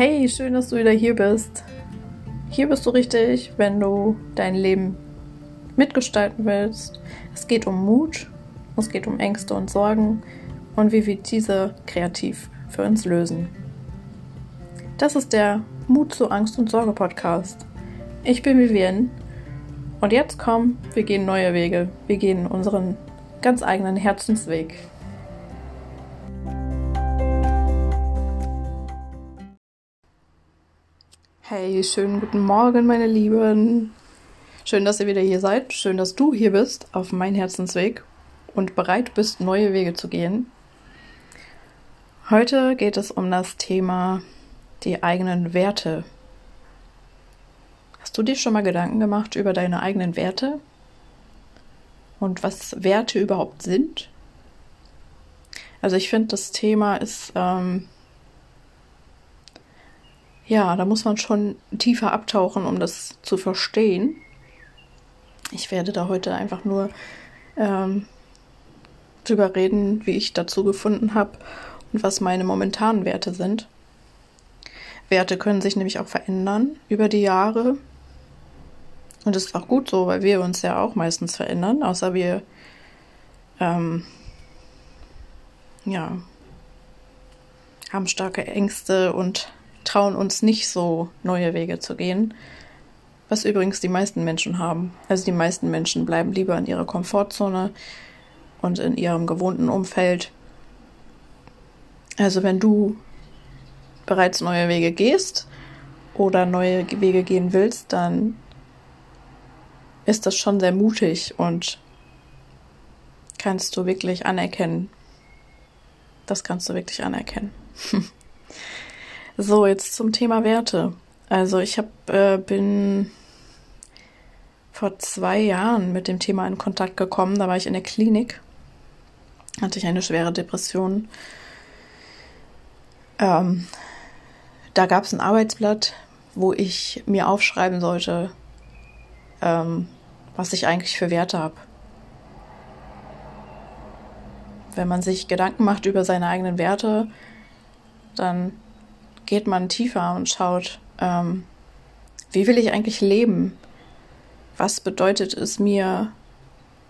Hey, schön, dass du wieder hier bist. Hier bist du richtig, wenn du dein Leben mitgestalten willst. Es geht um Mut, es geht um Ängste und Sorgen und wie wir diese kreativ für uns lösen. Das ist der Mut zu Angst und Sorge Podcast. Ich bin Vivienne und jetzt komm, wir gehen neue Wege. Wir gehen unseren ganz eigenen Herzensweg. Hey, schönen guten Morgen, meine Lieben. Schön, dass ihr wieder hier seid. Schön, dass du hier bist auf mein Herzensweg und bereit bist, neue Wege zu gehen. Heute geht es um das Thema die eigenen Werte. Hast du dir schon mal Gedanken gemacht über deine eigenen Werte? Und was Werte überhaupt sind? Also ich finde, das Thema ist ähm, ja, da muss man schon tiefer abtauchen, um das zu verstehen. Ich werde da heute einfach nur ähm, drüber reden, wie ich dazu gefunden habe und was meine momentanen Werte sind. Werte können sich nämlich auch verändern über die Jahre. Und das ist auch gut so, weil wir uns ja auch meistens verändern, außer wir ähm, ja, haben starke Ängste und trauen uns nicht so neue Wege zu gehen. Was übrigens die meisten Menschen haben. Also die meisten Menschen bleiben lieber in ihrer Komfortzone und in ihrem gewohnten Umfeld. Also wenn du bereits neue Wege gehst oder neue Wege gehen willst, dann ist das schon sehr mutig und kannst du wirklich anerkennen. Das kannst du wirklich anerkennen. So, jetzt zum Thema Werte. Also ich hab, äh, bin vor zwei Jahren mit dem Thema in Kontakt gekommen. Da war ich in der Klinik, hatte ich eine schwere Depression. Ähm, da gab es ein Arbeitsblatt, wo ich mir aufschreiben sollte, ähm, was ich eigentlich für Werte habe. Wenn man sich Gedanken macht über seine eigenen Werte, dann geht man tiefer und schaut, ähm, wie will ich eigentlich leben? Was bedeutet es mir?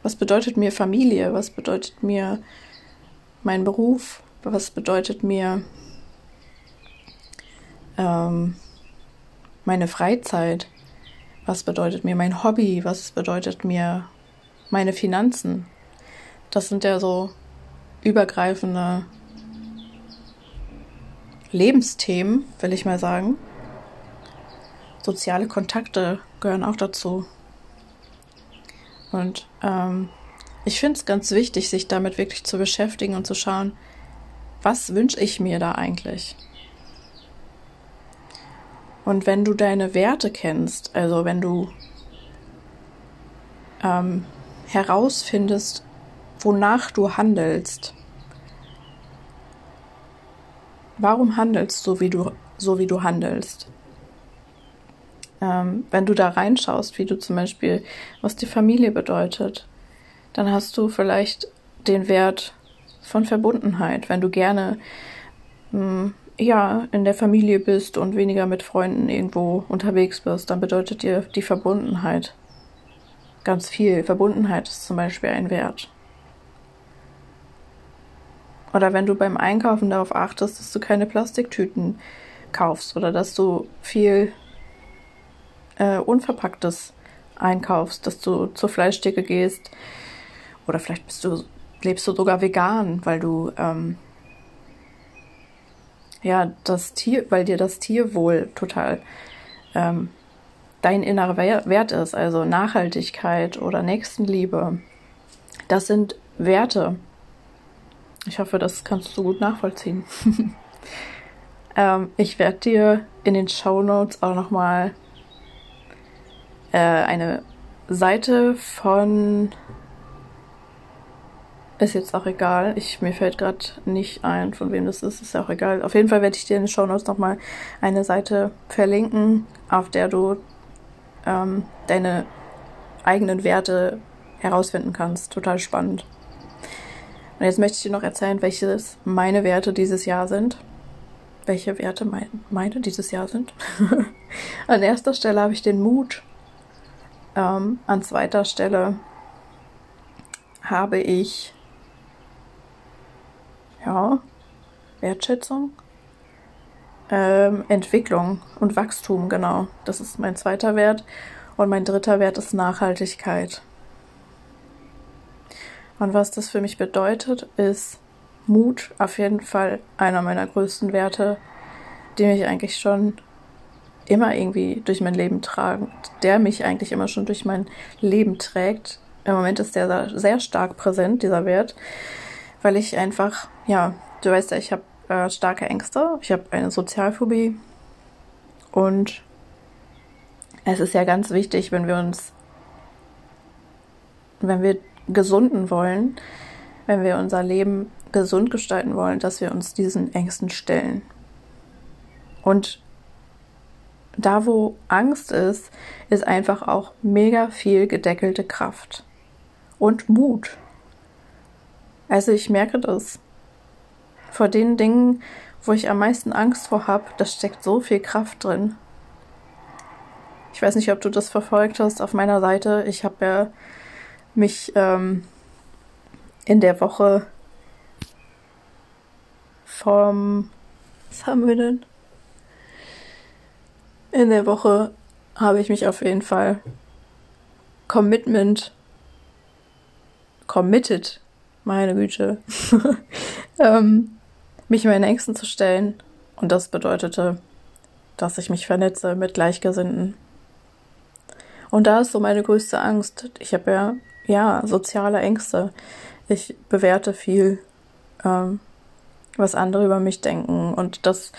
Was bedeutet mir Familie? Was bedeutet mir mein Beruf? Was bedeutet mir ähm, meine Freizeit? Was bedeutet mir mein Hobby? Was bedeutet mir meine Finanzen? Das sind ja so übergreifende Lebensthemen, will ich mal sagen. Soziale Kontakte gehören auch dazu. Und ähm, ich finde es ganz wichtig, sich damit wirklich zu beschäftigen und zu schauen, was wünsche ich mir da eigentlich? Und wenn du deine Werte kennst, also wenn du ähm, herausfindest, wonach du handelst, warum handelst du, wie du, so wie du handelst? Ähm, wenn du da reinschaust, wie du zum Beispiel, was die Familie bedeutet, dann hast du vielleicht den Wert von Verbundenheit. Wenn du gerne mh, hm, ja in der Familie bist und weniger mit Freunden irgendwo unterwegs bist, dann bedeutet dir die Verbundenheit ganz viel. Verbundenheit ist zum Beispiel ein Wert. Oder wenn du beim Einkaufen darauf achtest, dass du keine Plastiktüten kaufst oder dass du viel äh, Unverpacktes einkaufst, dass du zur Fleischtheke gehst oder vielleicht bist du, lebst du sogar vegan, weil du ähm, ja das Tier, weil dir das Tierwohl total ähm, dein innerer Wert ist, also Nachhaltigkeit oder Nächstenliebe. Das sind Werte, ich hoffe, das kannst du gut nachvollziehen. ähm, ich werde dir in den Show Notes auch nochmal äh, eine Seite von ist jetzt auch egal. Ich, mir fällt gerade nicht ein, von wem das ist. Ist ja auch egal. Auf jeden Fall werde ich dir in den Show Notes nochmal eine Seite verlinken, auf der du ähm, deine eigenen Werte herausfinden kannst. Total spannend. Und jetzt möchte ich dir noch erzählen, welches meine Werte dieses Jahr sind. welche Werte mein, meine dieses Jahr sind. an erster Stelle habe ich den Mut. Ähm, an zweiter Stelle habe ich ja Wertschätzung, ähm, Entwicklung und Wachstum, genau. Das ist mein zweiter Wert. Und mein dritter Wert ist Nachhaltigkeit. Und was das für mich bedeutet, ist Mut auf jeden Fall einer meiner größten Werte, die mich eigentlich schon immer irgendwie durch mein Leben tragen, der mich eigentlich immer schon durch mein Leben trägt. Im Moment ist der sehr stark präsent, dieser Wert, weil ich einfach, ja, du weißt ja, ich habe äh, starke Ängste, ich habe eine Sozialphobie und es ist ja ganz wichtig, wenn wir uns, wenn wir gesunden wollen, wenn wir unser Leben gesund gestalten wollen, dass wir uns diesen Ängsten stellen. Und da, wo Angst ist, ist einfach auch mega viel gedeckelte Kraft und Mut. Also ich merke das. Vor den Dingen, wo ich am meisten Angst vor habe, da steckt so viel Kraft drin. Ich weiß nicht, ob du das verfolgt hast auf meiner Seite. Ich habe ja mich ähm, in der Woche vom, was haben wir denn? In der Woche habe ich mich auf jeden Fall Commitment, committed, meine Güte, ähm, mich meinen Ängsten zu stellen. Und das bedeutete, dass ich mich vernetze mit Gleichgesinnten. Und da ist so meine größte Angst. Ich habe ja, ja, soziale Ängste. Ich bewerte viel, ähm, was andere über mich denken. Und das,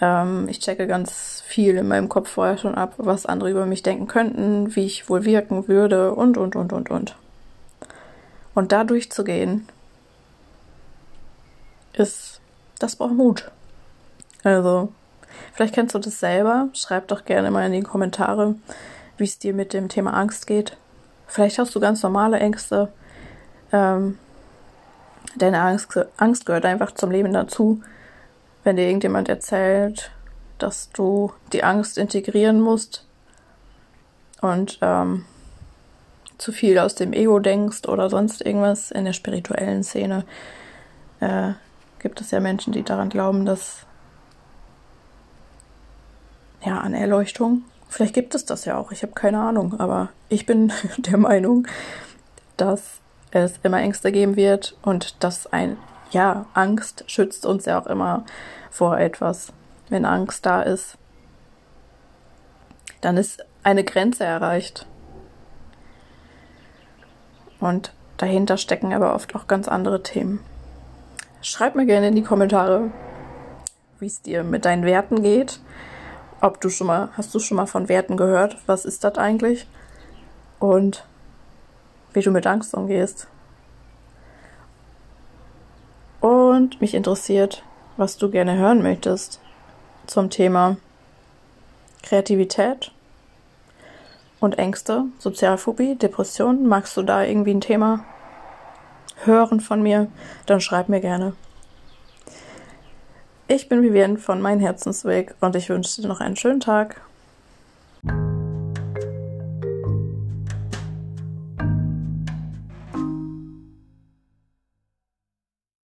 ähm, ich checke ganz viel in meinem Kopf vorher schon ab, was andere über mich denken könnten, wie ich wohl wirken würde und, und, und, und, und. Und da durchzugehen, ist, das braucht Mut. Also, vielleicht kennst du das selber. Schreib doch gerne mal in die Kommentare, wie es dir mit dem Thema Angst geht. Vielleicht hast du ganz normale Ängste. Ähm, deine Angst, Angst gehört einfach zum Leben dazu. Wenn dir irgendjemand erzählt, dass du die Angst integrieren musst und ähm, zu viel aus dem Ego denkst oder sonst irgendwas in der spirituellen Szene, äh, gibt es ja Menschen, die daran glauben, dass ja an Erleuchtung. Vielleicht gibt es das ja auch, ich habe keine Ahnung, aber ich bin der Meinung, dass es immer Ängste geben wird und dass ein, ja, Angst schützt uns ja auch immer vor etwas. Wenn Angst da ist, dann ist eine Grenze erreicht. Und dahinter stecken aber oft auch ganz andere Themen. Schreib mir gerne in die Kommentare, wie es dir mit deinen Werten geht. Ob du schon mal, hast du schon mal von Werten gehört? Was ist das eigentlich? Und wie du mit Angst umgehst. Und mich interessiert, was du gerne hören möchtest zum Thema Kreativität und Ängste, Sozialphobie, Depression. Magst du da irgendwie ein Thema hören von mir? Dann schreib mir gerne. Ich bin Vivienne von Mein Herzensweg und ich wünsche dir noch einen schönen Tag.